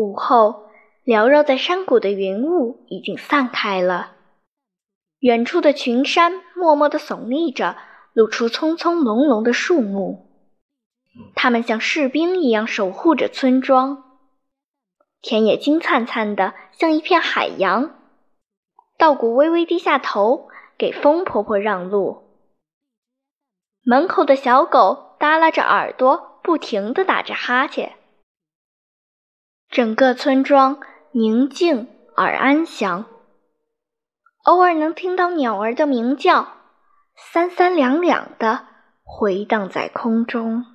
午后，缭绕在山谷的云雾已经散开了，远处的群山默默地耸立着，露出葱葱茏茏的树木。他们像士兵一样守护着村庄。田野金灿灿的，像一片海洋。稻谷微微低下头，给风婆婆让路。门口的小狗耷拉着耳朵，不停地打着哈欠。整个村庄宁静而安详，偶尔能听到鸟儿的鸣叫，三三两两的回荡在空中。